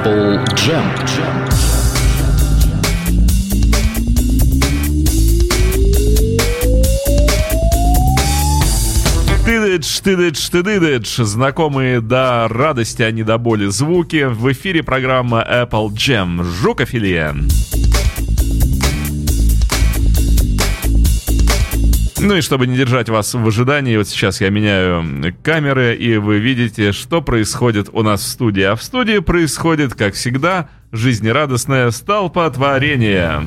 Apple Jam. Тыдыдж, тыдыдж, тыдыдыдж. Знакомые до радости, а не до боли звуки. В эфире программа Apple Jam. Жукофилия. Ну и чтобы не держать вас в ожидании, вот сейчас я меняю камеры, и вы видите, что происходит у нас в студии. А в студии происходит, как всегда, жизнерадостное столпотворение.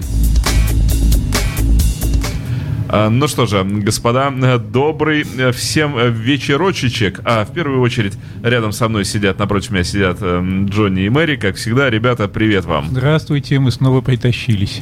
А, Ну что же, господа, добрый всем вечерочечек. А в первую очередь рядом со мной сидят, напротив меня сидят эм, Джонни и Мэри. Как всегда, ребята, привет вам. Здравствуйте, мы снова притащились.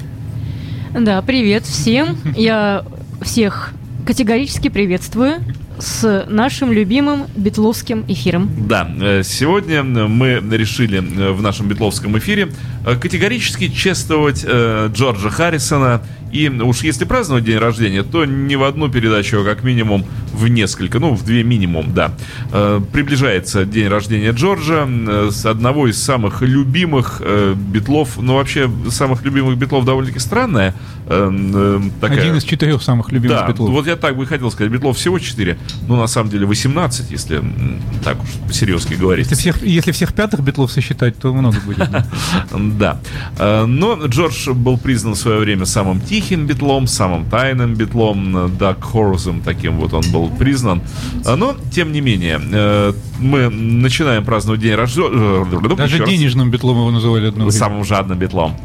Да, привет всем. Я всех категорически приветствую с нашим любимым битловским эфиром. Да, э, сегодня мы решили э, в нашем битловском эфире э, категорически чествовать Джорджа Харрисона. И уж если праздновать день рождения, то не в одну передачу, а как минимум в несколько, ну, в две минимум, да. Э, приближается день рождения Джорджа, э, с одного из самых любимых э, битлов, ну, вообще, самых любимых битлов довольно-таки странная. такая- Один из четырех самых любимых да, битлов. вот я так бы хотел сказать. Битлов всего 4, но на самом деле 18, если так уж по-серьезки говорить. Если всех, если всех пятых битлов сосчитать, то много будет. да. Но Джордж был признан в свое время самым тихим битлом, самым тайным битлом, Даг Хорзом таким вот он был признан. Э, Но, тем не менее, э, мы начинаем праздновать день рождения... Даже денежным битлом его называли одно время. Самым жадным битлом.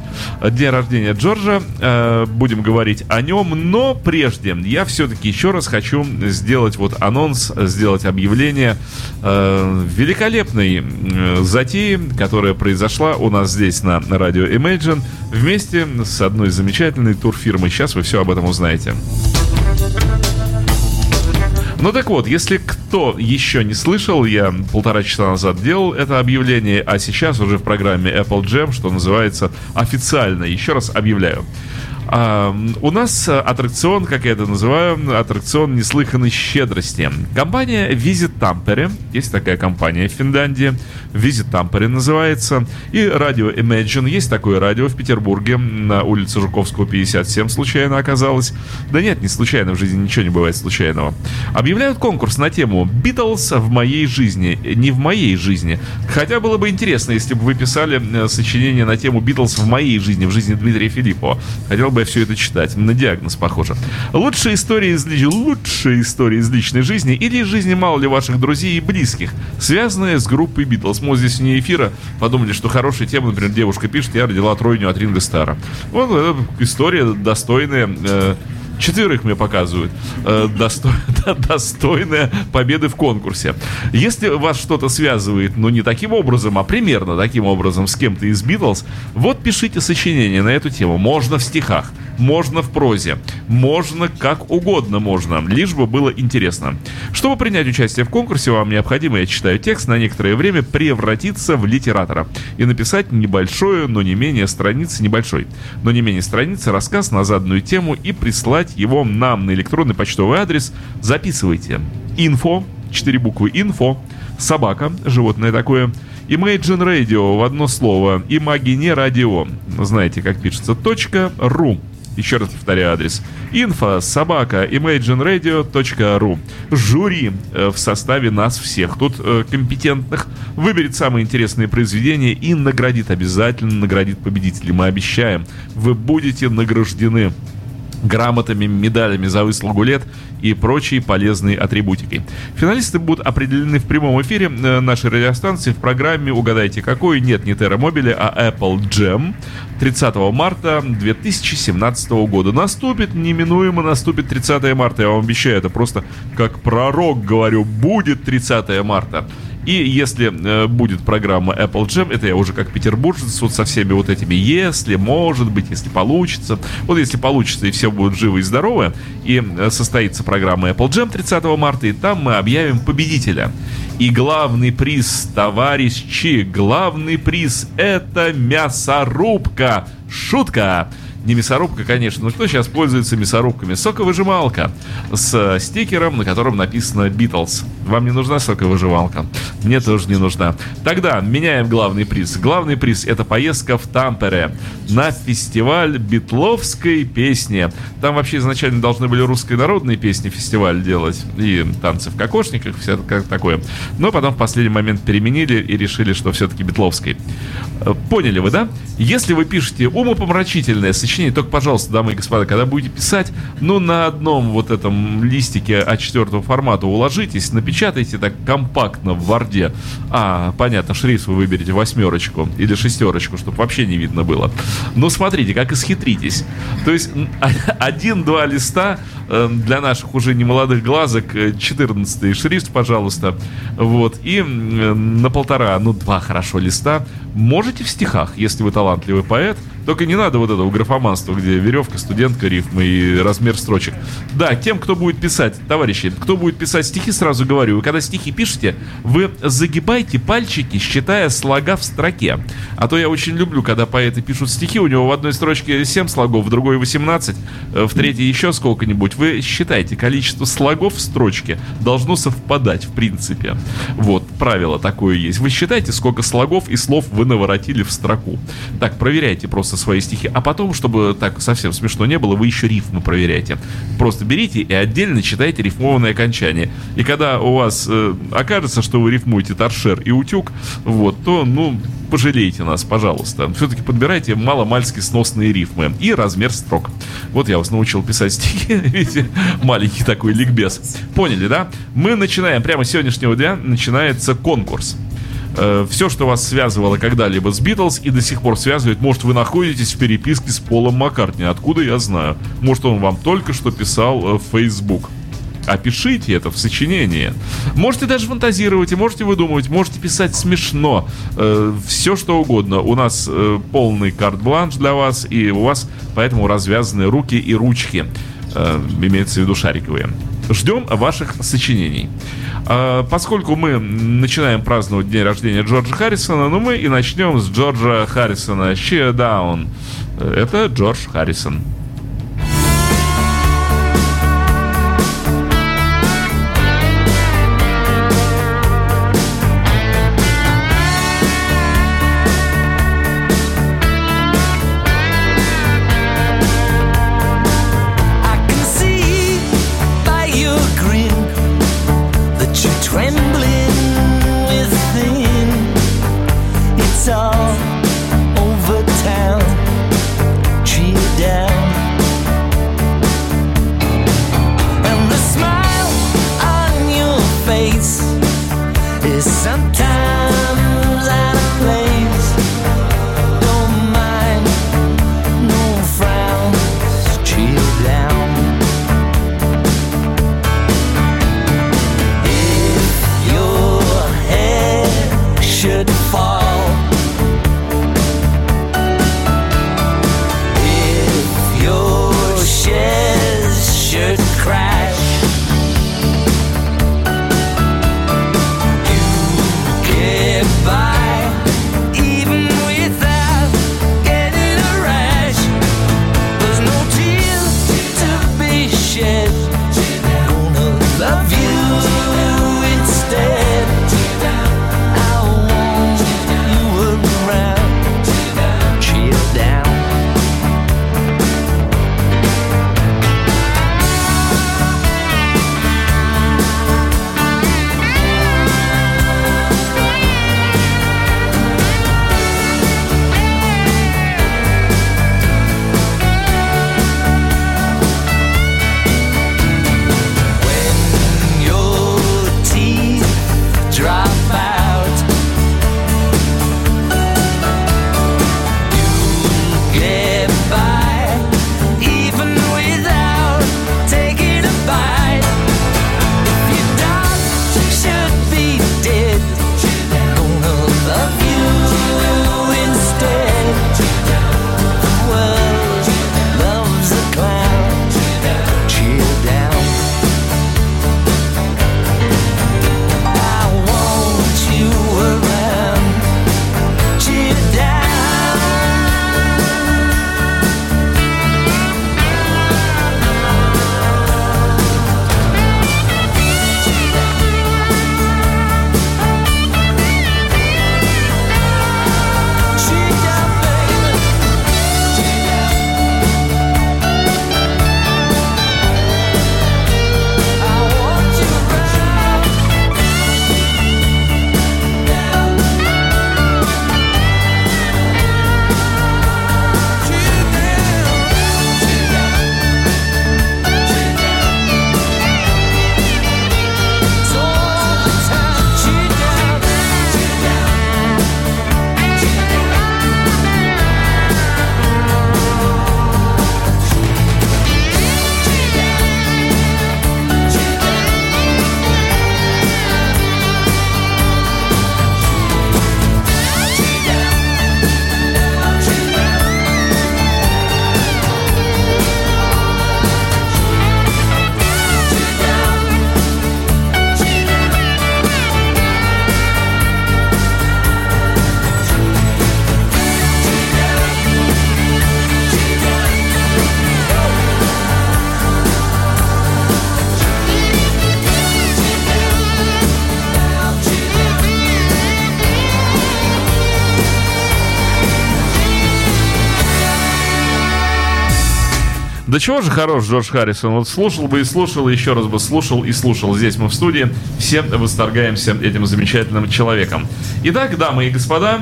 День рождения Джорджа. Э, Будем говорить о нем. Но прежде я все-таки еще раз хочу сделать вот анонс, сделать объявление э, великолепной э, затеи, которая произошла у нас здесь на радио Imagine вместе с одной замечательной турфирмой. Сейчас вы все об этом узнаете. Ну так вот, если кто еще не слышал, я полтора часа назад делал это объявление, а сейчас уже в программе Apple Jam, что называется, официально, еще раз объявляю. А, у нас а, аттракцион, как я это называю, аттракцион неслыханной щедрости. Компания Visit Tampere, есть такая компания в Финляндии, Visit Tampere называется, и радио Imagine, есть такое радио в Петербурге, на улице Жуковского 57 случайно оказалось. Да нет, не случайно, в жизни ничего не бывает случайного. Объявляют конкурс на тему «Битлз в моей жизни». Не в моей жизни. Хотя было бы интересно, если бы вы писали э, сочинение на тему «Битлз в моей жизни», в жизни Дмитрия Филиппова. Хотел бы я все это читать. На диагноз похоже. Лучшие истории из, ли- лучшие истории из личной жизни или из жизни мало ли ваших друзей и близких, связанные с группой Битлз. Мы здесь вне эфира подумали, что хорошая тема, например, девушка пишет, я родила тройню от Ринга Стара. Вот э, история достойная э, Четверых мне показывают. Э, да, достойная победы в конкурсе. Если вас что-то связывает, ну не таким образом, а примерно таким образом с кем-то из Битлз, вот пишите сочинение на эту тему. Можно в стихах, можно в прозе, можно как угодно можно, лишь бы было интересно. Чтобы принять участие в конкурсе, вам необходимо, я читаю текст, на некоторое время превратиться в литератора и написать небольшое, но не менее страницы, небольшой, но не менее страницы, рассказ на заданную тему и прислать его нам на электронный почтовый адрес. Записывайте. Info, 4 буквы info, собака, животное такое, Imagine Radio в одно слово, Imagine Radio, знаете, как пишется, точка ру. Еще раз повторяю адрес. Инфо собака imagineradio.ru Жюри э, в составе нас всех, тут э, компетентных, выберет самые интересные произведения и наградит, обязательно наградит победителей. Мы обещаем, вы будете награждены грамотами, медалями за выслугу лет и прочей полезной атрибутикой. Финалисты будут определены в прямом эфире э, нашей радиостанции в программе «Угадайте какой?» Нет, не Mobile, а Apple Jam 30 марта 2017 года. Наступит, неминуемо наступит 30 марта, я вам обещаю, это просто как пророк говорю, будет 30 марта. И если э, будет программа Apple Jam, это я уже как петербуржец, вот со всеми вот этими «если», «может быть», «если получится». Вот если получится и все будут живы и здоровы, и э, состоится программа Apple Jam 30 марта, и там мы объявим победителя. И главный приз, товарищи, главный приз – это мясорубка. Шутка! Не мясорубка, конечно, но кто сейчас пользуется мясорубками? Соковыжималка с стикером, на котором написано Beatles. Вам не нужна соковыжималка? Мне тоже не нужна. Тогда меняем главный приз. Главный приз это поездка в Тампере на фестиваль битловской песни. Там вообще изначально должны были русские народные песни фестиваль делать и танцы в кокошниках, все такое. Но потом в последний момент переменили и решили, что все-таки битловской. Э, поняли вы, да? Если вы пишете умопомрачительное сочинение, только, пожалуйста, дамы и господа, когда будете писать, ну, на одном вот этом листике А4 формата уложитесь, напечатайте так компактно в Варде. А, понятно, шрифт вы выберете восьмерочку или шестерочку, чтобы вообще не видно было. Но смотрите, как исхитритесь. То есть один-два листа для наших уже немолодых глазок, 14 э, шрифт, пожалуйста, вот, и на полтора, ну, два хорошо листа можете в стихах, если вы талантливый поэт, только не надо вот этого графоманства, где веревка, студентка, рифмы и размер строчек. Да, тем, кто будет писать, товарищи, кто будет писать стихи, сразу говорю, вы когда стихи пишете, вы загибайте пальчики, считая слога в строке. А то я очень люблю, когда поэты пишут стихи, у него в одной строчке 7 слогов, в другой 18, э, в третьей еще сколько-нибудь. Вы считайте, количество слогов в строчке должно совпадать, в принципе. Вот, правило такое есть. Вы считайте, сколько слогов и слов вы наворотили в строку. Так, проверяйте просто свои стихи, а потом, чтобы так совсем смешно не было, вы еще рифмы проверяйте. Просто берите и отдельно читайте рифмованное окончание. И когда у вас э, окажется, что вы рифмуете торшер и утюг, вот, то, ну, пожалейте нас, пожалуйста. Все-таки подбирайте маломальски сносные рифмы и размер строк. Вот я вас научил писать стихи, видите, маленький такой ликбез. Поняли, да? Мы начинаем, прямо с сегодняшнего дня начинается конкурс э, все, что вас связывало когда-либо с Битлз и до сих пор связывает, может, вы находитесь в переписке с Полом Маккартни. Откуда я знаю? Может, он вам только что писал э, в Facebook. Опишите это в сочинении. Можете даже фантазировать, и можете выдумывать, можете писать смешно. Э, все что угодно. У нас э, полный карт-бланш для вас, и у вас поэтому развязаны руки и ручки. Э, имеется в виду шариковые. Ждем ваших сочинений. А, поскольку мы начинаем праздновать день рождения Джорджа Харрисона, ну мы и начнем с Джорджа Харрисона. Cheer Down. Это Джордж Харрисон. Да чего же хорош Джордж Харрисон? Вот слушал бы и слушал, и еще раз бы слушал и слушал. Здесь мы в студии. Все восторгаемся этим замечательным человеком. Итак, дамы и господа,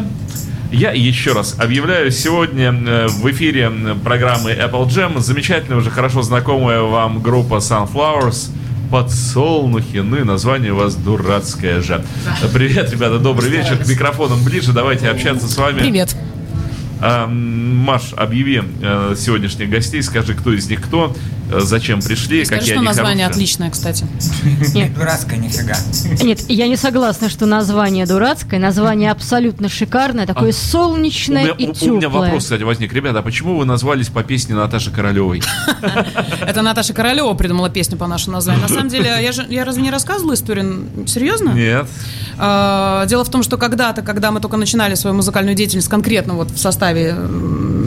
я еще раз объявляю сегодня э, в эфире программы Apple Jam замечательная, уже хорошо знакомая вам группа Sunflowers подсолнухи. Ну и название у вас дурацкое же. Привет, ребята, добрый вечер. К микрофонам ближе. Давайте общаться с вами. Привет. А, Маш, объяви э, сегодняшних гостей, скажи, кто из них кто, зачем пришли, Скажи, какие что они название хорошие. отличное, кстати. Нет. Дурацкая нифига. Нет, я не согласна, что название дурацкое, название абсолютно шикарное, такое У солнечное меня, и у- теплое. у меня вопрос, кстати, возник. Ребята, а почему вы назвались по песне Наташи Королевой? Это Наташа Королева придумала песню по нашему названию. На самом деле, я же я разве не рассказывала историю? Серьезно? Нет. А, Дело в том, что когда-то, когда мы только начинали свою музыкальную деятельность, конкретно вот в составе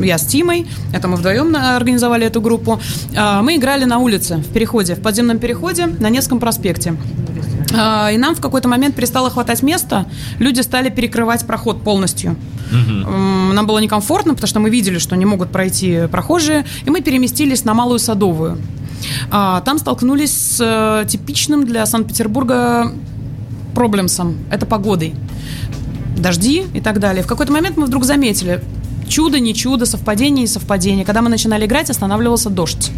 я с Тимой, это мы вдвоем на- организовали эту группу, а, мы играли на улице, в переходе, в подземном переходе на Невском проспекте. А, И нам в какой-то момент перестало хватать места, люди стали перекрывать проход полностью. М, Нам было некомфортно, потому что мы видели, что не могут пройти прохожие, и мы переместились на Малую Садовую. А, Там столкнулись с э, типичным для Санкт-Петербурга проблемсом. Это погодой. Дожди и так далее. В какой-то момент мы вдруг заметили, чудо, не чудо, совпадение, не совпадение. Когда мы начинали играть, останавливался дождь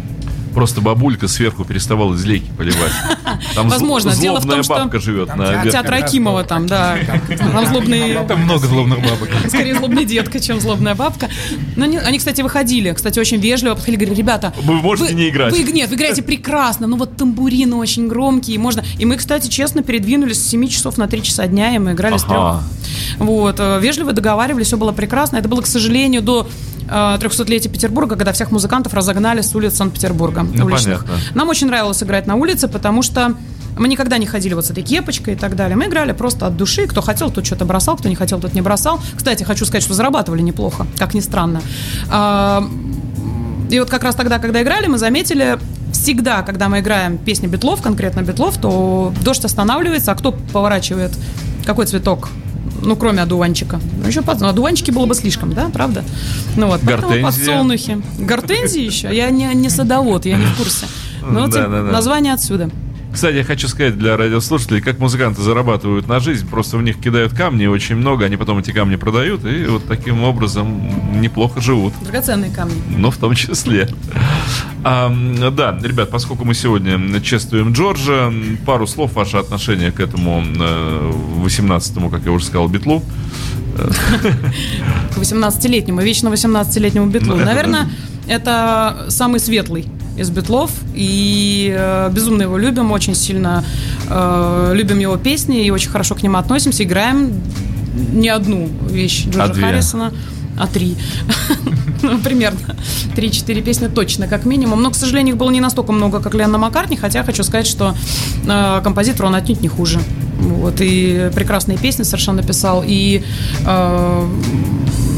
просто бабулька сверху переставала злейки поливать. Там Возможно, зл, дело в том, что... бабка живет там на театр, театр Акимова там, да. Там злобные... Там много злобных бабок. Скорее злобная детка, чем злобная бабка. Но они, они, кстати, выходили, кстати, очень вежливо подходили, говорили, ребята... Вы можете вы, не играть. Вы, нет, вы играете прекрасно, ну вот тамбурины очень громкие, можно... И мы, кстати, честно передвинулись с 7 часов на 3 часа дня, и мы играли ага. с 3. Вот. э, Вежливо договаривались, все было прекрасно. Это было, к сожалению, до э, 300-летия Петербурга, когда всех музыкантов разогнали с улиц Санкт-Петербурга. Ну, уличных. понятно. Нам очень нравилось играть на улице, потому что мы никогда не ходили вот с этой кепочкой и так далее. Мы играли просто от души. Кто хотел, тот что-то бросал, кто не хотел, тот не бросал. Кстати, хочу сказать, что зарабатывали неплохо, как ни странно. А, И вот как раз тогда, когда играли, мы заметили, всегда, когда мы играем песни Битлов, конкретно Битлов, то дождь останавливается, а кто поворачивает какой цветок? Ну, кроме одуванчика. Ну, еще под... ну, одуванчики было бы слишком, да, правда? Ну вот, поэтому Гортензия. подсолнухи. Гортензии еще? Я не, не садовод, я не в курсе. Ну, вот Да, да, да. название отсюда. Кстати, я хочу сказать для радиослушателей, как музыканты зарабатывают на жизнь. Просто в них кидают камни очень много, они потом эти камни продают, и вот таким образом неплохо живут. Драгоценные камни. Ну, в том числе. А, да, ребят, поскольку мы сегодня чествуем Джорджа, пару слов ваше отношение к этому э, 18-му, как я уже сказал, битлу. К 18-летнему, вечно 18-летнему битлу. Наверное, это самый светлый из битлов. И э, безумно его любим, очень сильно э, любим его песни и очень хорошо к нему относимся. Играем не одну вещь Джорджа А две? А три. Ну, Примерно. Три-четыре песни точно, как минимум. Но, к сожалению, их было не настолько много, как Ленна Маккартни, хотя хочу сказать, что э, композитор он отнюдь не хуже. Вот, и прекрасные песни совершенно писал. И э,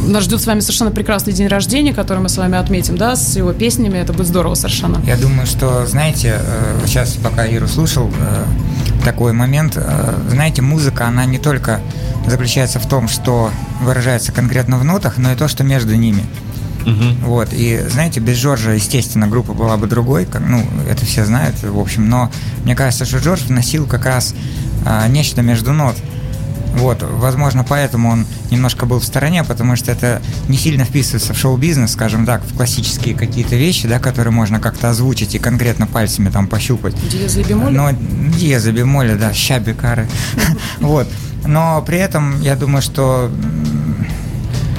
нас ждет с вами совершенно прекрасный день рождения, который мы с вами отметим, да, с его песнями. Это будет здорово совершенно. Я думаю, что, знаете, э, сейчас пока Иру слушал, э, такой момент, знаете, музыка, она не только заключается в том, что выражается конкретно в нотах, но и то, что между ними. Вот, и знаете, без Джорджа, естественно, группа была бы другой, как, ну, это все знают, в общем, но мне кажется, что Джордж вносил как раз а, нечто между нот. Вот, возможно, поэтому он немножко был в стороне, потому что это не сильно вписывается в шоу-бизнес, скажем так, в классические какие-то вещи, да, которые можно как-то озвучить и конкретно пальцами там пощупать. Диезы и бемоли? Но диезы, бемоли, да, щаби, кары. Вот. Но при этом, я думаю, что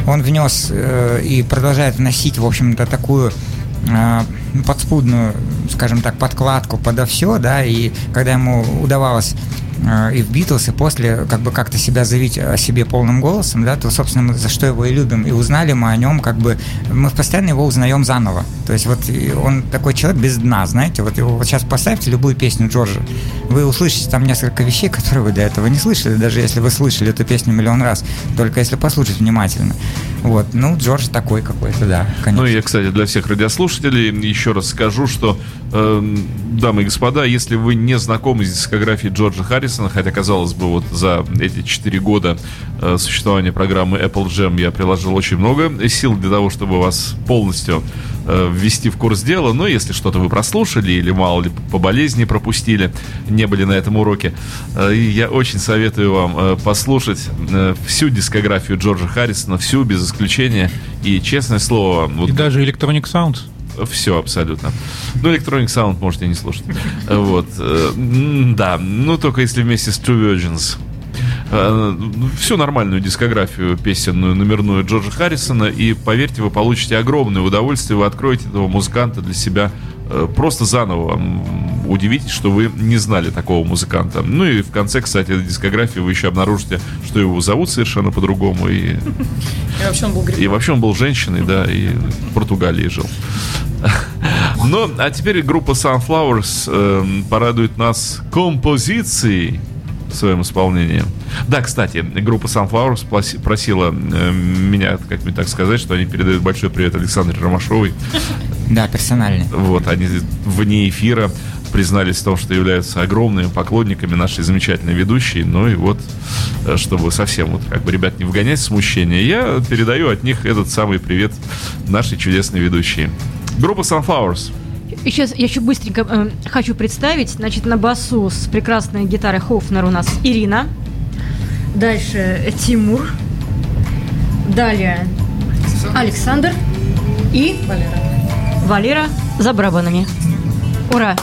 он внес э, и продолжает вносить, в общем-то, такую э, подспудную, скажем так, подкладку подо все, да, и когда ему удавалось и в Битлз, и после как бы как-то себя заявить о себе полным голосом, да, то, собственно, мы за что его и любим, и узнали мы о нем, как бы, мы постоянно его узнаем заново. То есть вот он такой человек без дна, знаете, вот его вот сейчас поставьте любую песню Джорджа, вы услышите там несколько вещей, которые вы до этого не слышали, даже если вы слышали эту песню миллион раз, только если послушать внимательно. Вот, ну, Джордж такой какой-то, да, конечно. Ну я, кстати, для всех радиослушателей еще раз скажу, что, э, дамы и господа, если вы не знакомы с дискографией Джорджа Харрисона, хотя, казалось бы, вот за эти 4 года э, существования программы Apple Jam я приложил очень много сил для того, чтобы вас полностью э, ввести в курс дела. Но если что-то вы прослушали или мало ли по болезни пропустили, не были на этом уроке, э, я очень советую вам послушать всю дискографию Джорджа Харрисона, всю без исключения. И честное слово... Вот, даже Electronic Sounds. Все абсолютно. Ну, Electronic Sound можете не слушать. Вот. Э, да, ну только если вместе с True Virgins. Э, всю нормальную дискографию песенную, номерную Джорджа Харрисона, и поверьте, вы получите огромное удовольствие, вы откроете этого музыканта для себя просто заново. Удивитесь, что вы не знали такого музыканта. Ну и в конце, кстати, дискографии вы еще обнаружите, что его зовут совершенно по-другому. И... и вообще он был И вообще он был женщиной, да, и в Португалии жил. Ну, а теперь группа Sunflowers э, порадует нас композицией в своем исполнении. Да, кстати, группа Sunflowers просила э, меня, как мне так сказать, что они передают большой привет Александре Ромашовой. Да, персональный. Вот, они вне эфира признались в том, что являются огромными поклонниками нашей замечательной ведущей. Ну и вот, э, чтобы совсем вот как бы ребят не вгонять в смущение, я передаю от них этот самый привет нашей чудесной ведущей. Группа Sunflowers. Сейчас я еще быстренько э, хочу представить. Значит, на басу с прекрасной гитарой Хофнер у нас Ирина. Дальше Тимур. Далее Александр. И Валера. Валера за барабанами. Ура!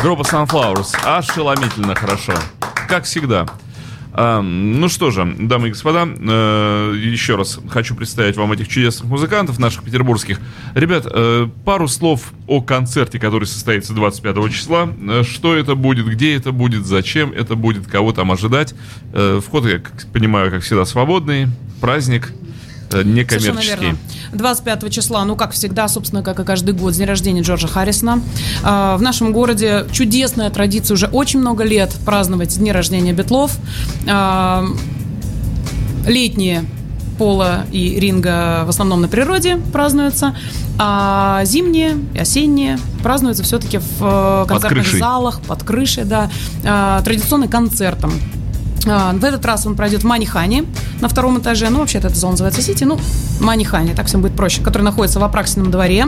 Группа Sunflowers. Ошеломительно хорошо. Как всегда. А, ну что же, дамы и господа, э, еще раз хочу представить вам этих чудесных музыкантов, наших петербургских. Ребят, э, пару слов о концерте, который состоится 25 числа. Э, что это будет, где это будет, зачем это будет, кого там ожидать. Вход, я понимаю, как всегда, свободный. Праздник Э, некоммерческий. 25 числа, ну, как всегда, собственно, как и каждый год, день рождения Джорджа Харрисона. А, в нашем городе чудесная традиция уже очень много лет праздновать дни рождения Бетлов. А, летние пола и ринга в основном на природе празднуются, а зимние и осенние празднуются все-таки в э, концертных под залах, под крышей, да, традиционным концертом А, в этот раз он пройдет в Манихане на втором этаже. Ну, вообще-то эта зона называется Сити. Ну, Манихане, так всем будет проще. Который находится в Апраксином дворе.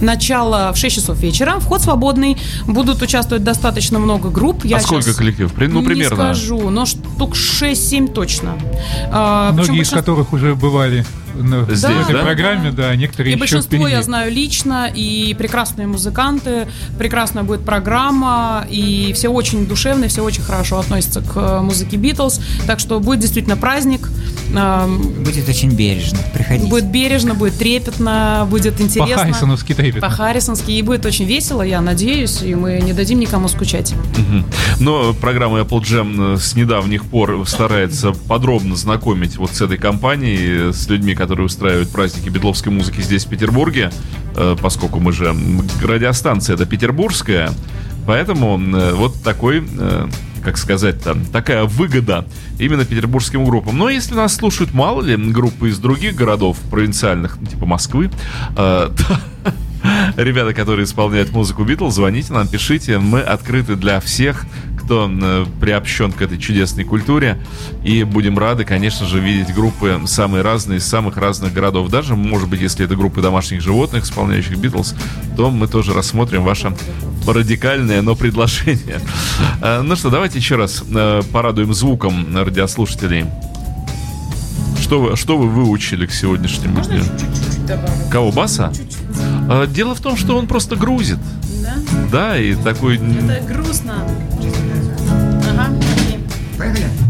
Начало в 6 часов вечера. Вход свободный. Будут участвовать достаточно много групп. Я а сколько коллектив? Ну, примерно. Не скажу, но штук 6-7 точно. А, Многие из которых уже бывали ну, Здесь, в этой да? программе, да, некоторые и еще большинство впереди. я знаю лично, и прекрасные музыканты, прекрасная будет программа, и все очень душевные, все очень хорошо относятся к э, музыке Битлз, так что будет действительно праздник. Будет очень бережно, приходите. Будет бережно, будет трепетно, будет интересно. По-харрисоновски трепетно. По-харрисонски, и будет очень весело, я надеюсь, и мы не дадим никому скучать. Угу. Но программа Apple Jam с недавних пор старается подробно знакомить вот с этой компанией, с людьми, которые устраивают праздники бедловской музыки здесь, в Петербурге, э, поскольку мы же радиостанция это петербургская, поэтому э, вот такой э, как сказать там, такая выгода именно петербургским группам. Но если нас слушают мало ли группы из других городов провинциальных, типа Москвы, э, ребята, которые исполняют музыку Битлз, звоните нам, пишите. Мы открыты для всех кто э, приобщен к этой чудесной культуре. И будем рады, конечно же, видеть группы самые разные из самых разных городов. Даже, может быть, если это группы домашних животных, исполняющих Битлз, то мы тоже рассмотрим ваше радикальное, но предложение. Э, ну что, давайте еще раз э, порадуем звуком радиослушателей. Что вы, что вы выучили к сегодняшнему дню? Кого, Баса? Чуть-чуть. Дело в том, что он просто грузит. Да? Да, и такой... Это грустно. Поехали.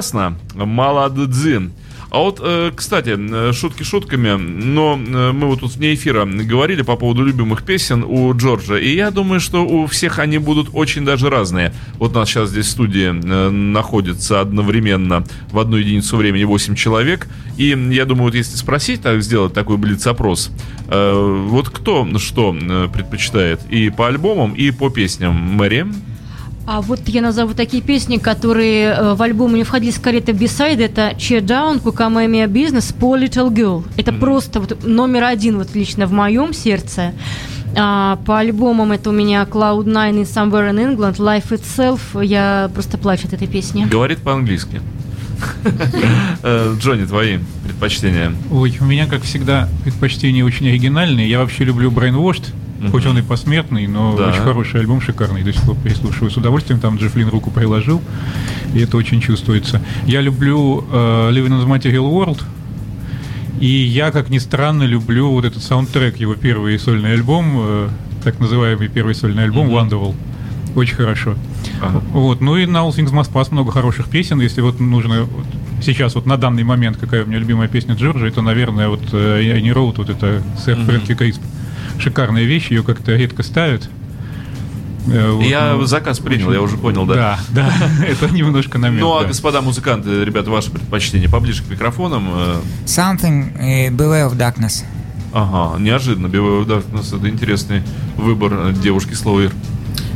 Классно. Молодцы. А вот, э, кстати, э, шутки шутками, но э, мы вот тут вне эфира говорили по поводу любимых песен у Джорджа, и я думаю, что у всех они будут очень даже разные. Вот у нас сейчас здесь в студии находится одновременно в одну единицу времени 8 человек, и я думаю, вот если спросить, так сделать такой блиц-опрос, вот кто что предпочитает и по альбомам, и по песням Мэри? А вот я назову такие песни, которые э, в альбом не входили скорее это бисайд, это Cheer Down, Kukamemia Business, Poor Little Girl. Это mm-hmm. просто вот номер один вот лично в моем сердце. А, по альбомам это у меня Cloud Nine и Somewhere in England, Life Itself. Я просто плачу от этой песни. Говорит по-английски. Э, Джонни, твои предпочтения? Ой, у меня, как всегда, предпочтения очень оригинальные. Я вообще люблю Brainwashed. Mm-hmm. Хоть он и посмертный, но да. очень хороший альбом, шикарный. До сих пор прислушиваю с удовольствием. Там Джеффлин руку приложил, и это очень чувствуется. Я люблю uh, Living in the Material World. И я, как ни странно, люблю вот этот саундтрек, его первый сольный альбом, э, так называемый первый сольный альбом mm-hmm. Wonderwall. Очень хорошо. Ага. Вот. Ну и на All Things Must Pass много хороших песен. Если вот нужно сейчас вот на данный момент какая у меня любимая песня Джорджа, это, наверное, вот «I не Роуд», вот это сэр mm-hmm. Фрэнки Крисп. Шикарная вещь, ее как-то редко ставят. Э, вот, я ну, заказ принял, очень... я уже понял, да. Да, да, это немножко намек. Ну, а, господа музыканты, ребята, ваши предпочтения поближе к микрофонам. Э. Something uh, Beware of Darkness. Ага, неожиданно. Beware of Darkness, это интересный выбор девушки Слоуир.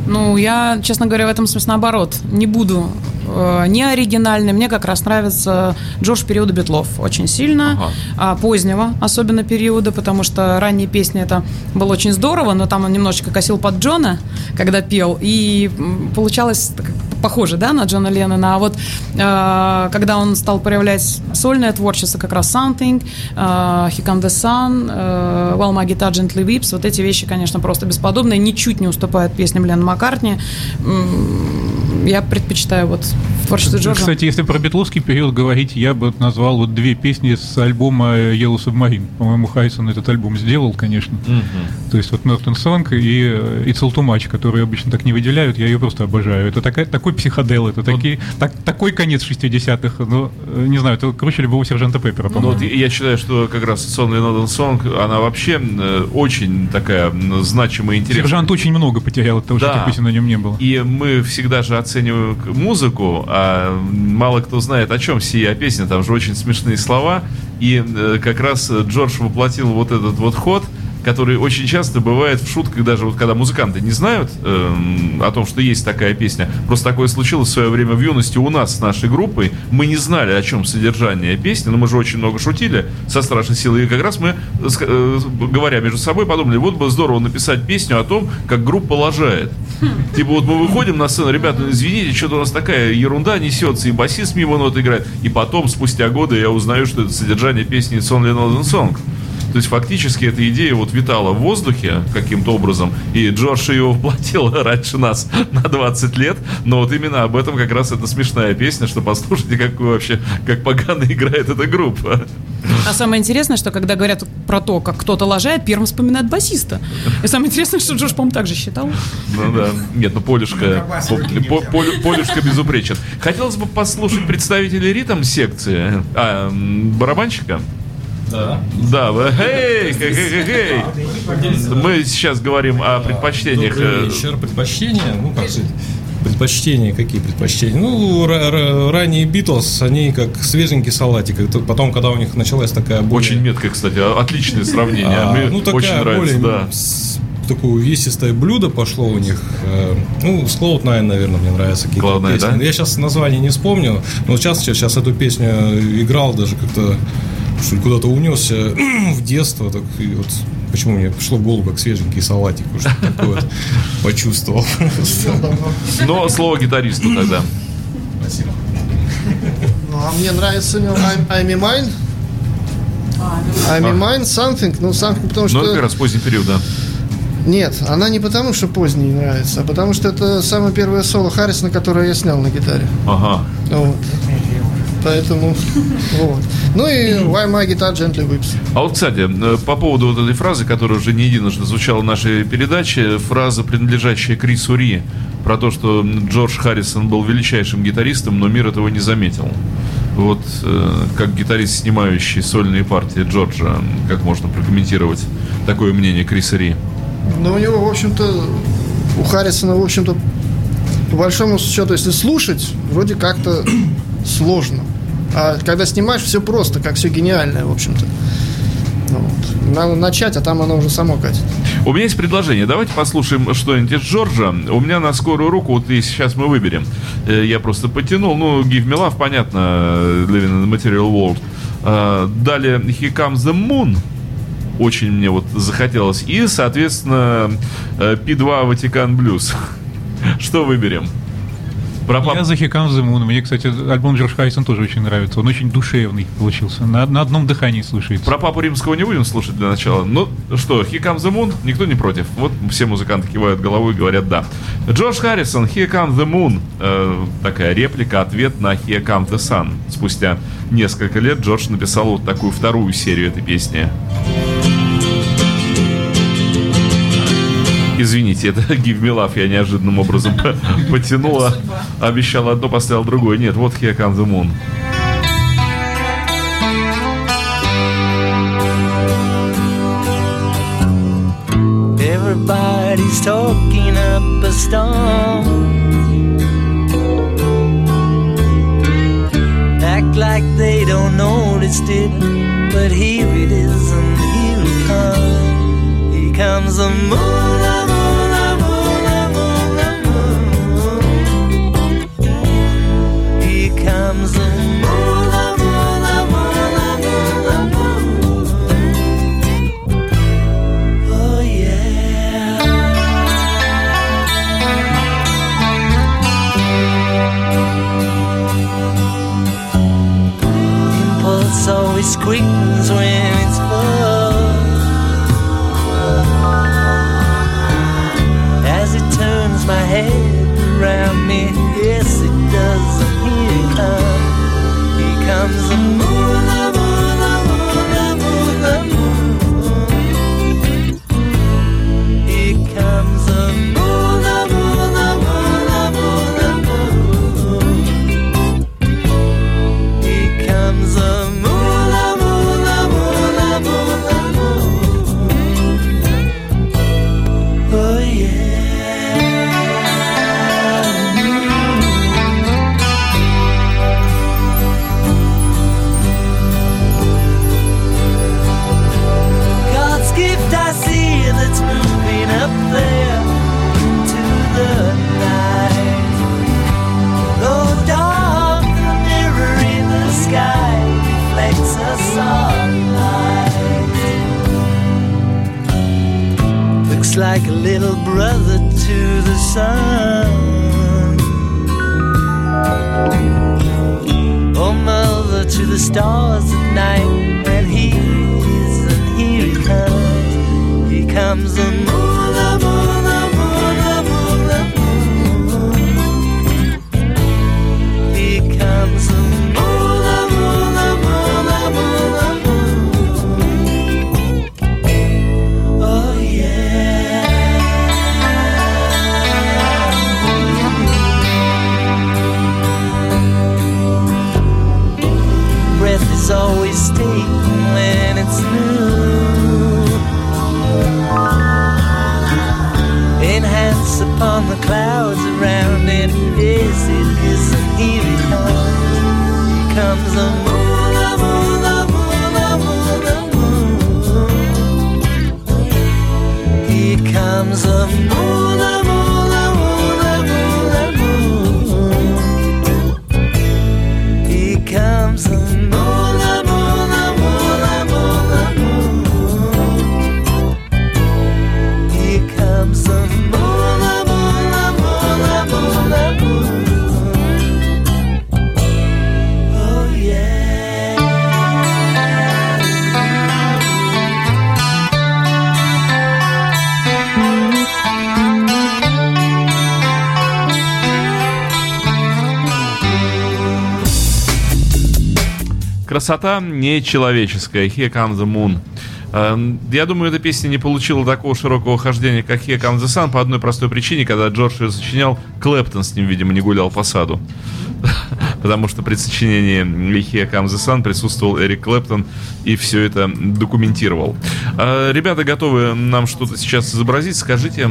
Ну, я, честно говоря, в этом смысле наоборот. Не буду э, не оригинальный. Мне как раз нравится Джордж периода Битлов очень сильно. Ага. А, позднего, особенно периода, потому что ранние песни это было очень здорово, но там он немножечко косил под Джона, когда пел. И получалось похоже, да, на Джона Леннона. А вот э, когда он стал проявлять сольное творчество, как раз Something, э, He Come the Sun, э, Well My Guitar Gently Weeps, вот эти вещи, конечно, просто бесподобные, ничуть не уступают песням Ленна Маккартни. Я предпочитаю вот творчество Джорджа. Кстати, если про битловский период говорить, я бы назвал вот две песни с альбома Yellow Submarine. По-моему, Хайсон этот альбом сделал, конечно. Mm-hmm. То есть вот Norton Song и It's All Too Much, которые обычно так не выделяют, я ее просто обожаю. Это такая, такой психодел, это вот. такие, так, такой конец 60-х, ну, э, не знаю, это круче любого сержанта Пеппера, по-моему. Ну, вот я считаю, что как раз Сонли Ноден Сонг, она вообще э, очень такая значимая и интересная. Сержант очень много потерял от того, да. что песен на нем не было. И мы всегда же оцениваем музыку, а мало кто знает, о чем сия песня, там же очень смешные слова, и э, как раз Джордж воплотил вот этот вот ход – который очень часто бывает в шутках, даже вот когда музыканты не знают э, о том, что есть такая песня. Просто такое случилось в свое время в юности у нас с нашей группой. Мы не знали, о чем содержание песни, но мы же очень много шутили со страшной силой. И как раз мы, э, говоря между собой, подумали, вот бы здорово написать песню о том, как группа лажает. Типа вот мы выходим на сцену, ребята, ну, извините, что-то у нас такая ерунда несется, и басист мимо нот играет. И потом, спустя годы, я узнаю, что это содержание песни It's Only Another. То есть фактически эта идея вот витала в воздухе каким-то образом, и Джордж ее воплотил раньше нас на 20 лет, но вот именно об этом как раз это смешная песня, что послушайте, как вообще, как погано играет эта группа. А самое интересное, что когда говорят про то, как кто-то лажает, первым вспоминают басиста. И самое интересное, что Джордж, по-моему, так же считал. Ну да. Нет, ну Полюшка, по, Полюшка безупречен. Хотелось бы послушать представителей ритм секции, а, барабанщика. Да. Да, вы, эй, эй. Мы сейчас говорим о предпочтениях. Добрый э, вечер, предпочтения, ну как сказать, предпочтения, какие предпочтения? Ну, ранние Битлз, они как свеженький салатик. Потом, когда у них началась такая более... Очень меткое, кстати, отличное сравнение. А, Мне ну, такая очень нравится, более да такое увесистое блюдо пошло у них. Э, ну, с Cloud9, наверное, мне нравятся какие-то песни. Да? Я сейчас название не вспомню, но сейчас, сейчас эту песню играл даже как-то что ли, куда-то унесся в детство, так и вот почему мне пришло в голову как свеженький салатик, что такое вот почувствовал. Но слово гитаристу тогда. Спасибо. Ну, а мне нравится I'm, I'm Mine. I'm Mine, Something, ну, Something, потому что... Ну, как раз поздний период, да. Нет, она не потому, что поздний нравится, а потому что это самое первое соло Харрисона, которое я снял на гитаре. Ага. Вот. Поэтому вот. Ну и Why My Guitar Gently Whips. А вот, кстати, э, по поводу вот этой фразы, которая уже не единожды звучала в нашей передаче, фраза, принадлежащая Крису Ри, про то, что Джордж Харрисон был величайшим гитаристом, но мир этого не заметил. Вот э, как гитарист, снимающий сольные партии Джорджа, как можно прокомментировать такое мнение Криса Ри? Ну, у него, в общем-то, у Харрисона, в общем-то, по большому счету, если слушать, вроде как-то сложно. А когда снимаешь, все просто, как все гениальное, в общем-то. Ну вот. Надо начать, а там оно уже само катит. У меня есть предложение. Давайте послушаем что-нибудь из Джорджа. У меня на скорую руку, вот и сейчас мы выберем. Э, я просто потянул. Ну, Give Me Love, понятно, Living in the Material World. Э, далее He Comes the Moon. Очень мне вот захотелось. И, соответственно, P2 э, Ватикан Блюз. Что выберем? Про пап... Я за Хикам the Moon. Мне, кстати, альбом Джордж Хайсон тоже очень нравится. Он очень душевный получился. На, на одном дыхании слушается. Про Папу Римского не будем слушать для начала. Ну что, Хикам the Moon, никто не против. Вот все музыканты кивают головой и говорят «да». Джордж Харрисон, Here Come the Moon. Э, такая реплика, ответ на Here Come the Sun. Спустя несколько лет Джордж написал вот такую вторую серию этой песни. Извините, это Give Me Love я неожиданным образом потянула. Обещал одно, поставил другое. Нет, вот Here Comes the Moon. Everybody's talking up a storm. Act like they don't notice it, but here it is and here it comes. comes the moon. Here comes the moon. is. Little brother to the sun. Oh, mother to the stars at night. Красота нечеловеческая. Here comes the moon. Эм, я думаю, эта песня не получила такого широкого хождения, как Here Comes the Sun, по одной простой причине, когда Джордж ее сочинял, Клэптон с ним, видимо, не гулял по саду. Потому что при сочинении Here Comes the присутствовал Эрик Клэптон и все это документировал. Э, ребята готовы нам что-то сейчас изобразить. Скажите,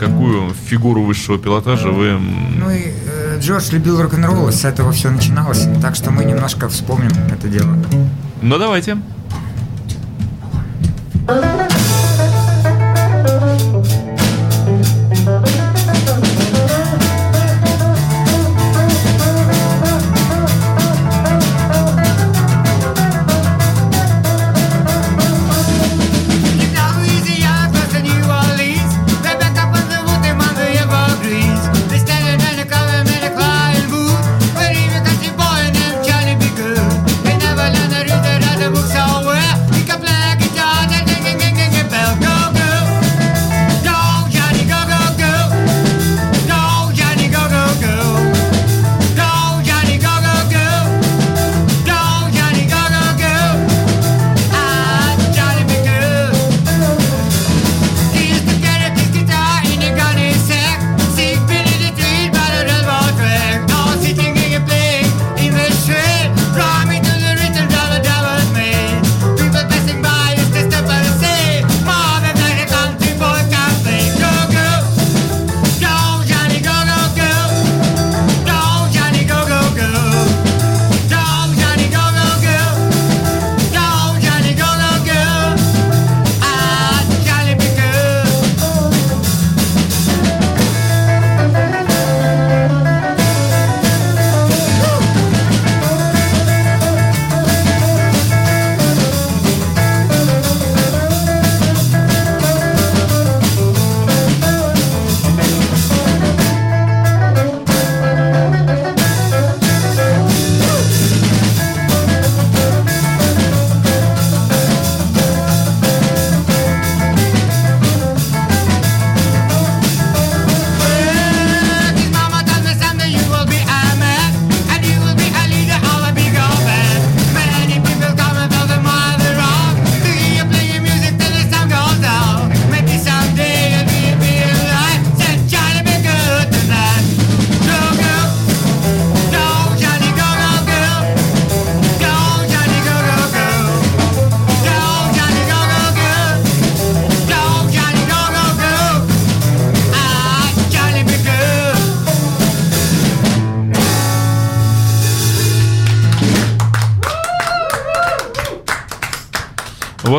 какую фигуру высшего пилотажа вы... Ну и э, Джордж любил рок-н-ролл, с этого все начиналось, так что мы немножко вспомним это дело. Ну давайте. Thank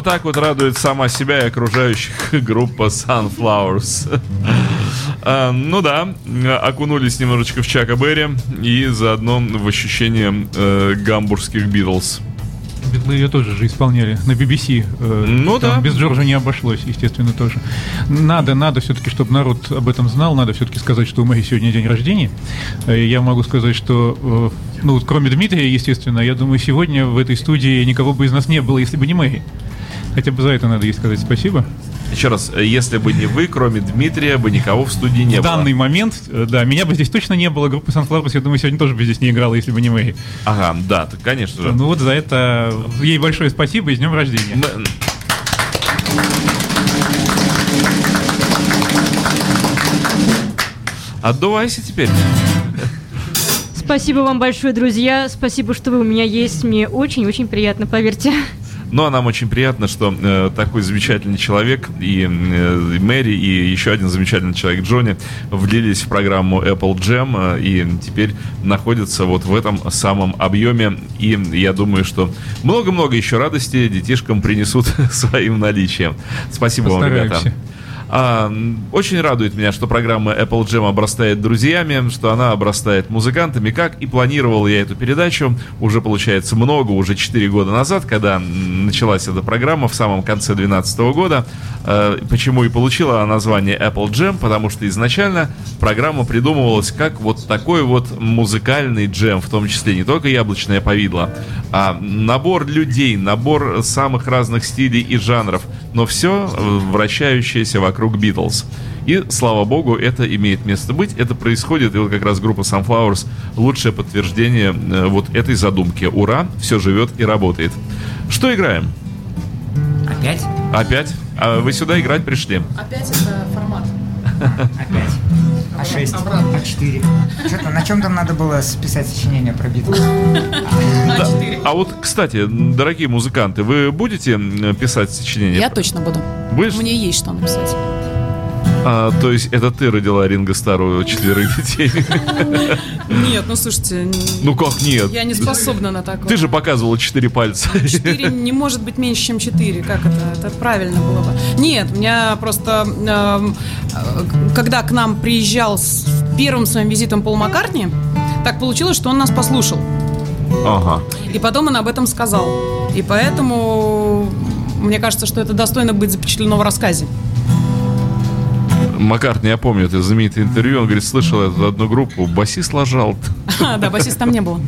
Вот так вот радует сама себя и окружающих группа Sunflowers. А, ну да, окунулись немножечко в Чака Берри и заодно в ощущение э, гамбургских Битлз. Битлы ее тоже же исполняли на BBC. Э, ну да. Без Джорджа не обошлось, естественно, тоже. Надо, надо все-таки, чтобы народ об этом знал, надо все-таки сказать, что у Мэри сегодня день рождения. Э, я могу сказать, что, э, ну, кроме Дмитрия, естественно, я думаю, сегодня в этой студии никого бы из нас не было, если бы не Мэри. Хотя бы за это надо ей сказать спасибо. Еще раз, если бы не вы, кроме Дмитрия, бы никого в студии не в было. В данный момент, э, да, меня бы здесь точно не было. Группа Sunflowers, я думаю, сегодня тоже бы здесь не играла, если бы не мы. Ага, да, так, конечно же. Ну вот за это ей большое спасибо и с днем рождения. Мы... Отдувайся теперь. Спасибо вам большое, друзья. Спасибо, что вы у меня есть. Мне очень-очень приятно, поверьте. Ну, а нам очень приятно, что э, такой замечательный человек и э, Мэри, и еще один замечательный человек Джонни влились в программу Apple Jam э, и теперь находятся вот в этом самом объеме. И я думаю, что много-много еще радости детишкам принесут своим наличием. Спасибо Постараемся. вам, ребята. А, очень радует меня, что программа Apple Jam обрастает друзьями, что она обрастает музыкантами, как и планировал я эту передачу уже, получается, много, уже 4 года назад, когда началась эта программа в самом конце 2012 года. А, почему и получила название Apple Jam? Потому что изначально программа придумывалась как вот такой вот музыкальный джем, в том числе не только яблочное повидло, а набор людей, набор самых разных стилей и жанров, но все вращающееся вокруг вокруг Битлз. И, слава богу, это имеет место быть. Это происходит, и вот как раз группа Sunflowers лучшее подтверждение э, вот этой задумки. Ура, все живет и работает. Что играем? Опять? Опять? А вы сюда играть пришли? Опять это формат. Опять. А 6, а 4. Что-то на чем там надо было списать сочинение про Битлз? Да. А вот, кстати, дорогие музыканты, вы будете писать сочинение? Я точно буду. Будешь? Мне есть что написать. А, то есть это ты родила Ринго старую четверых детей? Нет, ну слушайте. Ну как нет? Я не способна на такое. Ты же показывала четыре пальца. Четыре не может быть меньше, чем четыре. Как это? Это правильно было бы. Нет, у меня просто, э, когда к нам приезжал с первым своим визитом Пол Маккартни, так получилось, что он нас послушал. Ага. И потом он об этом сказал. И поэтому мне кажется, что это достойно быть запечатлено в рассказе. Маккартни, я помню, это знаменитое интервью, он говорит, слышал эту одну группу, басист ложал. Да, басист там не было.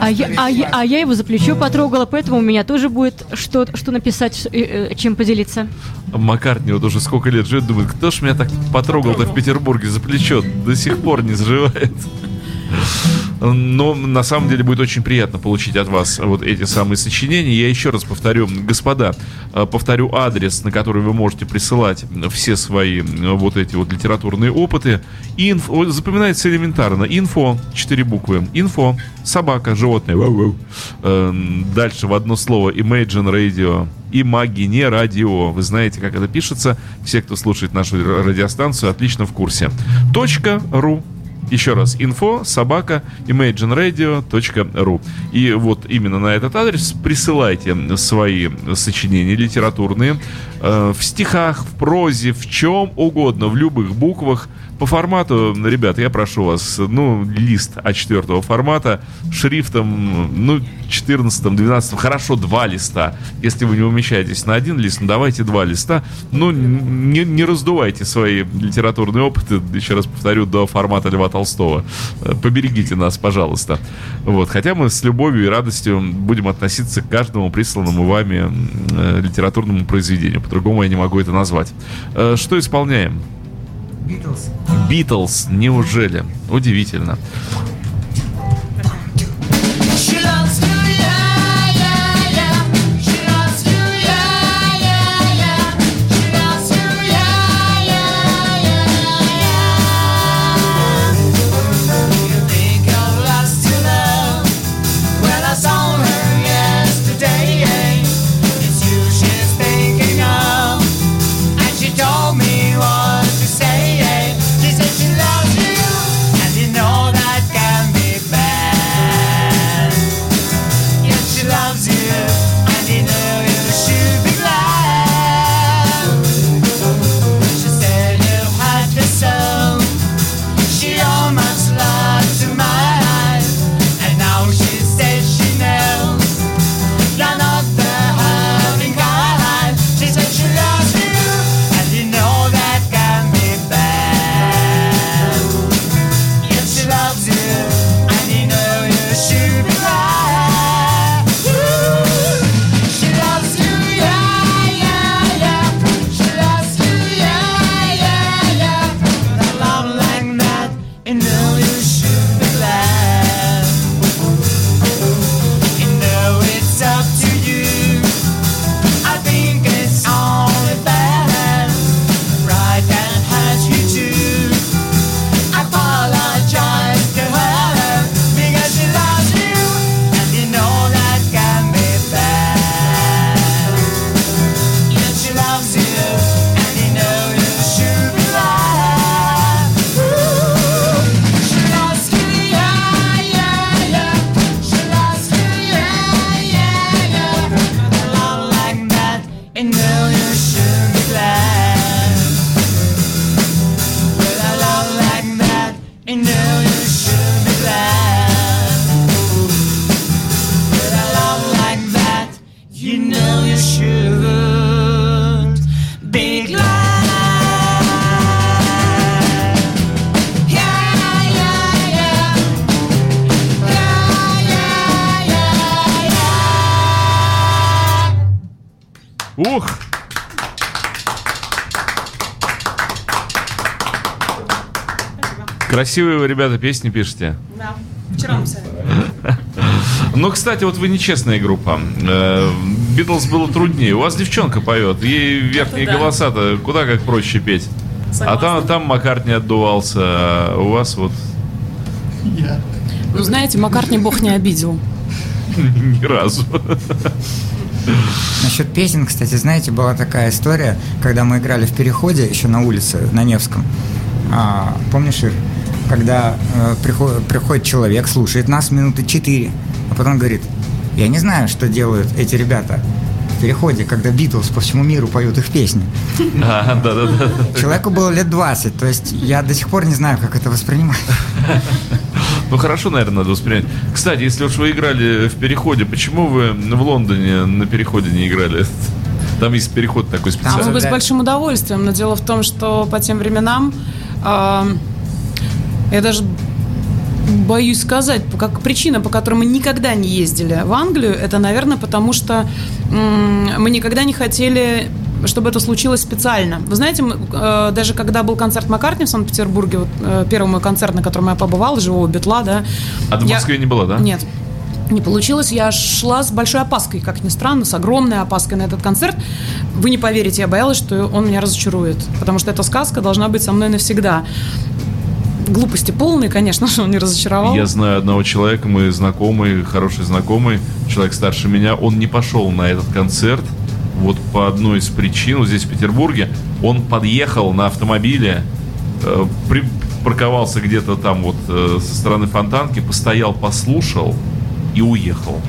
А я, а, я, а я его за плечо потрогала, поэтому у меня тоже будет что, что написать, э, э, чем поделиться. Маккартни вот уже сколько лет живет, думает, кто ж меня так потрогал-то в Петербурге за плечо, до сих пор не заживает. Но на самом деле будет очень приятно получить от вас вот эти самые сочинения. Я еще раз повторю, господа, э, повторю адрес, на который вы можете присылать все свои э, вот эти вот литературные опыты. Инфо, запоминается элементарно. Инфо, четыре буквы. Инфо, собака, животное. Эм, дальше в одно слово Imagine Radio и маги не радио. Вы знаете, как это пишется. Все, кто слушает нашу радиостанцию, отлично в курсе. Точка ру еще раз, info собака imagineradio.ru. И вот именно на этот адрес присылайте свои сочинения литературные э, в стихах, в прозе, в чем угодно, в любых буквах. По формату, ребят, я прошу вас, ну, лист А4 формата, шрифтом, ну, 14, 12, хорошо, два листа. Если вы не умещаетесь на один лист, ну, давайте два листа. Ну, не, не раздувайте свои литературные опыты, еще раз повторю, до формата Льва Толстого. Поберегите нас, пожалуйста. Вот. Хотя мы с любовью и радостью будем относиться к каждому присланному вами э, литературному произведению. По-другому я не могу это назвать. Э, что исполняем? Битлз. Битлз, неужели? Удивительно. Ух! Красивые вы, ребята, песни пишете. Да, вчера мы сами. Ну, кстати, вот вы нечестная группа. Э, Битлз было труднее. У вас девчонка поет. Ей верхние да. голоса-то куда как проще петь. А там, там Маккарт не отдувался, а у вас вот Ну, знаете, Маккартни бог не обидел. ни разу. Насчет песен, кстати, знаете, была такая история, когда мы играли в переходе еще на улице на Невском. А, помнишь, Ир? Когда э, приходит, приходит человек, слушает нас минуты четыре, а потом говорит, я не знаю, что делают эти ребята в переходе, когда Битлз по всему миру поют их песни. А, да-да-да. Человеку было лет 20, то есть я до сих пор не знаю, как это воспринимать. Ну хорошо, наверное, надо воспринять. Кстати, если уж вы играли в переходе, почему вы в Лондоне на переходе не играли? Там есть переход такой Мы специальный. бы с большим удовольствием, но дело в том, что по тем временам а, я даже боюсь сказать, как причина, по которой мы никогда не ездили в Англию, это, наверное, потому что мы никогда не хотели чтобы это случилось специально. Вы знаете, э, даже когда был концерт Маккартни в Санкт-Петербурге, вот, э, первый мой концерт, на котором я побывала, живого Бетла, да. А ты в я- Москве не была, да? Нет. Не получилось, я шла с большой опаской, как ни странно, с огромной опаской на этот концерт. Вы не поверите, я боялась, что он меня разочарует, потому что эта сказка должна быть со мной навсегда. Глупости полные, конечно, что он не разочаровал. Я знаю одного человека, мы знакомый, хороший знакомый, человек старше меня, он не пошел на этот концерт. Вот по одной из причин, вот здесь в Петербурге, он подъехал на автомобиле, э, при- парковался где-то там вот э, со стороны фонтанки, постоял, послушал и уехал.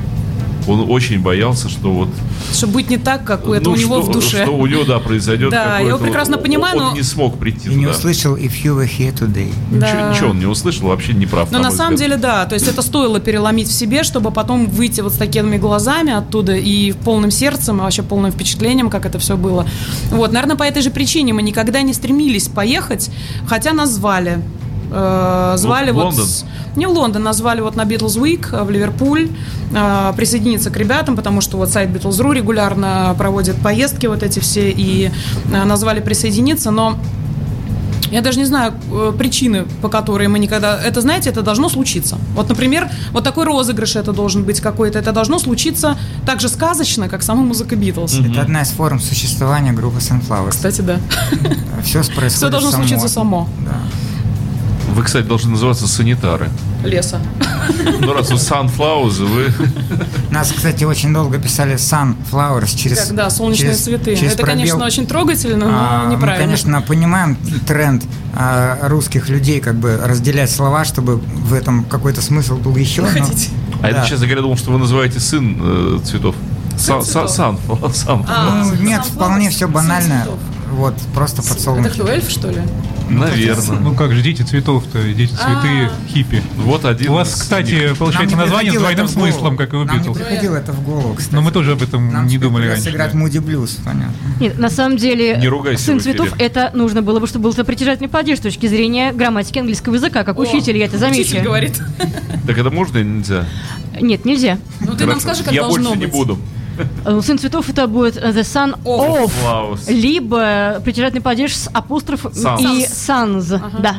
Он очень боялся, что вот Что будет не так, как у этого ну, у него что, в душе. что у него, да, произойдет. Да, я его прекрасно он- понимаю, Он но- не смог прийти И не услышал «If you were here today». Да. Ничего, ничего он не услышал, вообще не прав. Но на на самом взгляд. деле, да, то есть это стоило переломить в себе, чтобы потом выйти вот с такими глазами оттуда и полным сердцем, и вообще полным впечатлением, как это все было. Вот, наверное, по этой же причине мы никогда не стремились поехать, хотя нас звали. Э, звали в вот... Лондон? не в Лондон, назвали вот на Beatles Week э, в Ливерпуль э, присоединиться к ребятам, потому что вот сайт Beatles.ru регулярно проводит поездки вот эти все, и э, назвали присоединиться, но я даже не знаю э, причины, по которой мы никогда... Это, знаете, это должно случиться. Вот, например, вот такой розыгрыш это должен быть какой-то. Это должно случиться так же сказочно, как сама музыка Битлз. Это одна из форм существования группы Sunflowers. Кстати, да. Все происходит Все должно само. случиться само. Да. Вы, кстати, должны называться санитары. Леса. Ну, раз вы Sunflowers, вы... Нас, кстати, очень долго писали Sunflowers через... Как, да, солнечные через- цветы. через это, пробел. конечно, очень трогательно, но А, Мы, неправильно. конечно, понимаем тренд а, русских людей, как бы разделять слова, чтобы в этом какой-то смысл был еще. но- Хотите? А я, Да. честно говоря, думал, что вы называете сын э, цветов. Сан, сан, сан, сан. А, Ну, нет, вполне все банально. Вот, просто Это подсолнухи. кто, эльф, что ли? Наверное. Ну как же, дети цветов-то, дети цветы А. хиппи. Вот один. У вас, кстати, получается Нам название с двойным смыслом, как и у Нам не Битлз. приходило это в голову, кстати. Но мы тоже об этом Нам не думали раньше. играть да. Муди Блюз, понятно. Нет, на самом деле, сын цветов, это нужно было бы, чтобы был сопричастный падеж с точки зрения грамматики английского языка, как учитель, я это Учитель замечу. говорит. Так это можно или нельзя? Нет, нельзя. Ну ты нам скажи, как Я должно больше не быть. буду. Э, Сын цветов это будет э, the sun Of. of, либо притяжательный падеж с апострофом и sans. Да.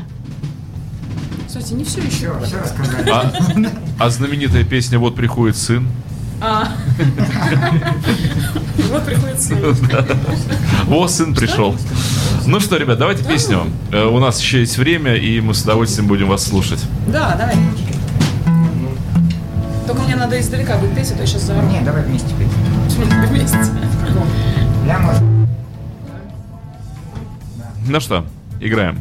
Кстати, не все еще. Все рассказали. А, а знаменитая песня «Вот приходит сын». А. Вот приходит сын. О, сын пришел. Ну что, ребят, давайте песню. Э, У нас еще есть время, и мы с удовольствием будем вас слушать. Да, давай. Только мне надо издалека будет петь, а то я сейчас заору. Не, давай вместе петь. Может, Ну что, играем.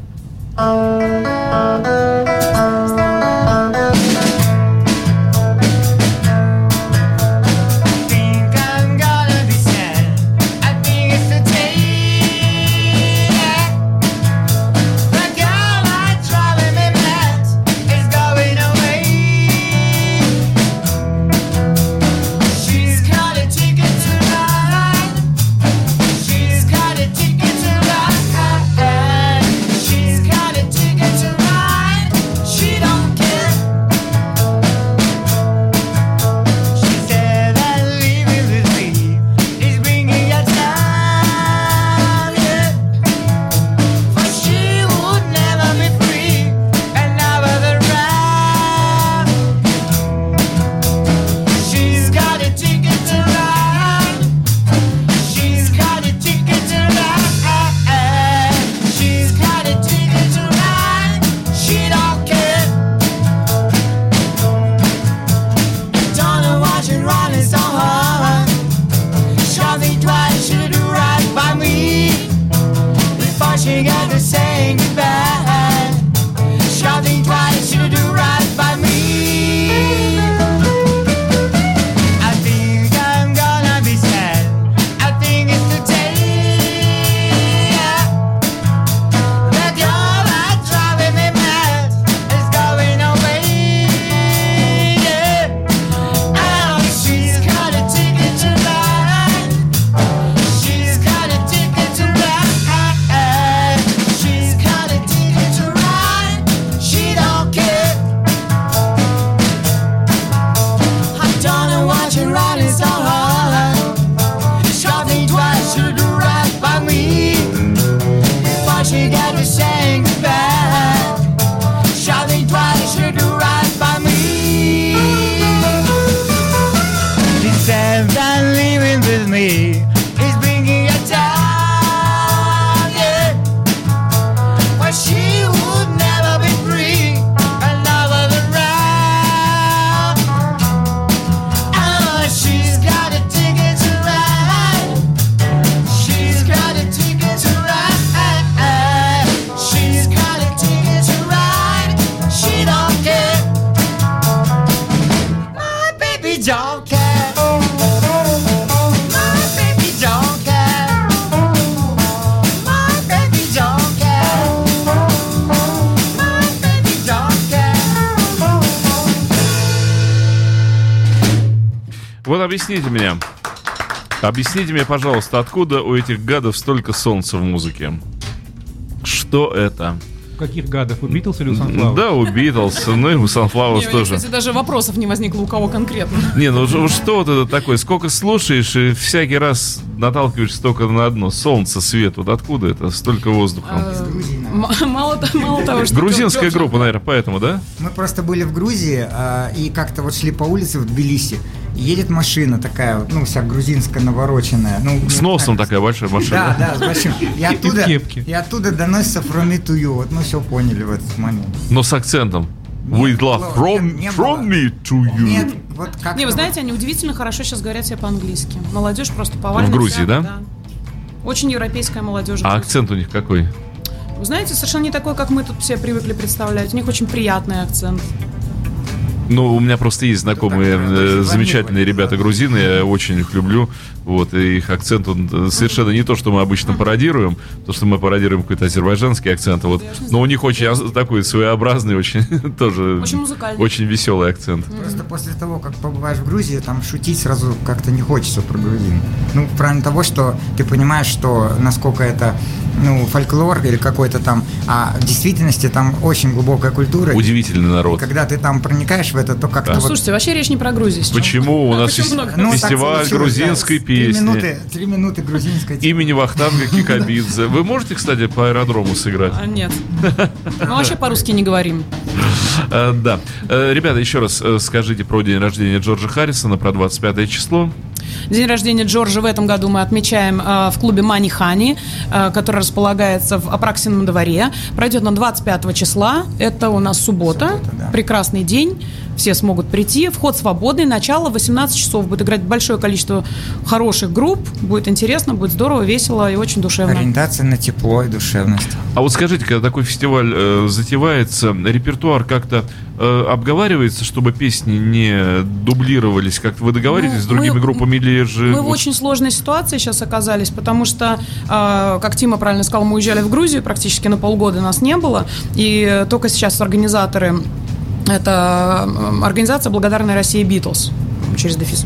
Вот объясните мне. Объясните мне, пожалуйста, откуда у этих гадов столько солнца в музыке? Что это? Каких гадов? У Битлз или у Sunflower? Да, у Битлз, ну и у меня, тоже. кстати, даже вопросов не возникло, у кого конкретно. Не, ну что вот это такое? Сколько слушаешь и всякий раз наталкиваешься только на одно. Солнце, свет. Вот откуда это? Столько воздуха. Э, Мало, то- мало того, что... Грузинская группа, наверное, поэтому, да? Мы просто были в Грузии а, и как-то вот шли по улице в Тбилиси. Едет машина такая, ну, вся грузинская навороченная. Ну, С не носом такая большая Да, машина. да, с большим. И оттуда, и оттуда доносится from me to you. Вот мы все поняли в этот момент. Но с акцентом. We love было- from, from me to you. Нет, вот как Не, вы знаете, они удивительно хорошо сейчас говорят себе по-английски. Молодежь просто повально. В Грузии, вся, да? Очень европейская молодежь. А акцент у них какой? Вы знаете, совершенно не такой, как мы тут все привыкли представлять. У них очень приятный акцент. Ну, у меня просто есть знакомые так, э, очень замечательные ребята грузины, я очень их люблю. Вот, и их акцент, он э, совершенно не то, что мы обычно пародируем, то, что мы пародируем какой-то азербайджанский акцент, а вот, но у них очень такой своеобразный, очень тоже Очень музыкальный. очень веселый акцент. Просто после того, как побываешь в Грузии, там шутить сразу как-то не хочется про грузин. Ну, в плане того, что ты понимаешь, что насколько это ну, фольклор или какой-то там, а в действительности там очень глубокая культура. Удивительный И народ. когда ты там проникаешь в это, то как-то Да. вот... Слушайте, вообще речь не про Грузию сейчас. Почему у А нас почему много? Ну, фестиваль грузинской да. Три песни минуты, три минуты грузинской имени Вахтанга Кикабидзе. Вы можете, кстати, по аэродрому сыграть? А, нет. Мы вообще по-русски не говорим. Э, Да. Э, Ребята, еще раз э, скажите про день рождения Джорджа Харрисона, про 25 число. День рождения Джорджа в этом году мы отмечаем э, в клубе Мани Хани, э, который располагается в Апраксином дворе. Пройдет на 25 числа. Это у нас суббота. Суббота, да. Прекрасный день. Все смогут прийти. Вход свободный. Начало 18 часов. Будет играть большое количество хороших групп. Будет интересно, будет здорово, весело и очень душевно. Ориентация на тепло и душевность. А вот скажите, когда такой фестиваль э, затевается, репертуар как-то э, обговаривается, чтобы песни не дублировались? Как-то вы договариваетесь Ну, с другими мы- группами или же... Мы в очень сложной ситуации сейчас оказались, потому что, э, как Тима правильно сказал, мы уезжали в Грузию, практически на полгода нас не было, и э, только сейчас организаторы, это организация «Благодарная Россия Битлз», через дефис.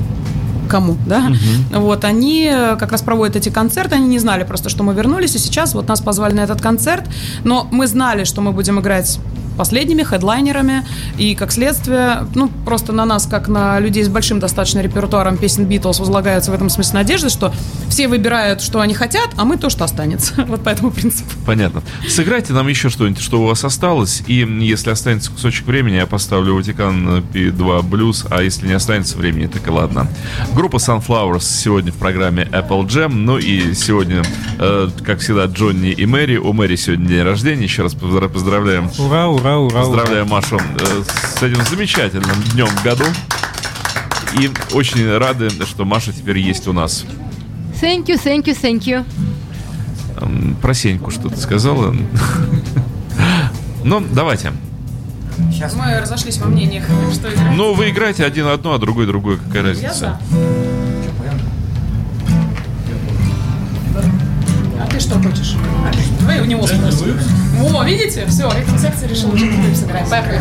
Кому, да, вот, они э, как раз проводят эти концерты, они не знали просто, что мы вернулись, и сейчас вот нас позвали на этот концерт, но мы знали, что мы будем играть последними хедлайнерами, и как следствие, ну, просто на нас, как на людей с большим достаточно репертуаром песен Битлз, возлагается в этом смысле надежда, что все выбирают, что они хотят, а мы то, что останется. Вот по этому принципу. Понятно. Сыграйте нам еще что-нибудь, что у вас осталось, и если останется кусочек времени, я поставлю Ватикан P2 Blues, а если не останется времени, так и ладно. Группа Sunflowers сегодня в программе Apple Jam, ну и сегодня, э, как всегда, Джонни и Мэри. У Мэри сегодня день рождения, еще раз поздра- поздравляем Ура, ура, ура, ура. Поздравляю Машу э, с этим замечательным днем в году. И очень рады, что Маша теперь есть у нас. Thank you, thank you, thank you. Про Сеньку что-то сказала. Ну, давайте. Сейчас. Мы разошлись во мнениях, что играть. Ну, вы играете один одно, а другой другое. Какая разница? А ты что хочешь? Давай у него спросим. О, видите? Все, ритм секция решила уже сыграть. Поехали.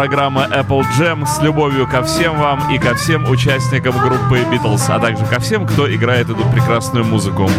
Программа Apple Jam с любовью ко всем вам и ко всем участникам группы Beatles, а также ко всем, кто играет эту прекрасную музыку.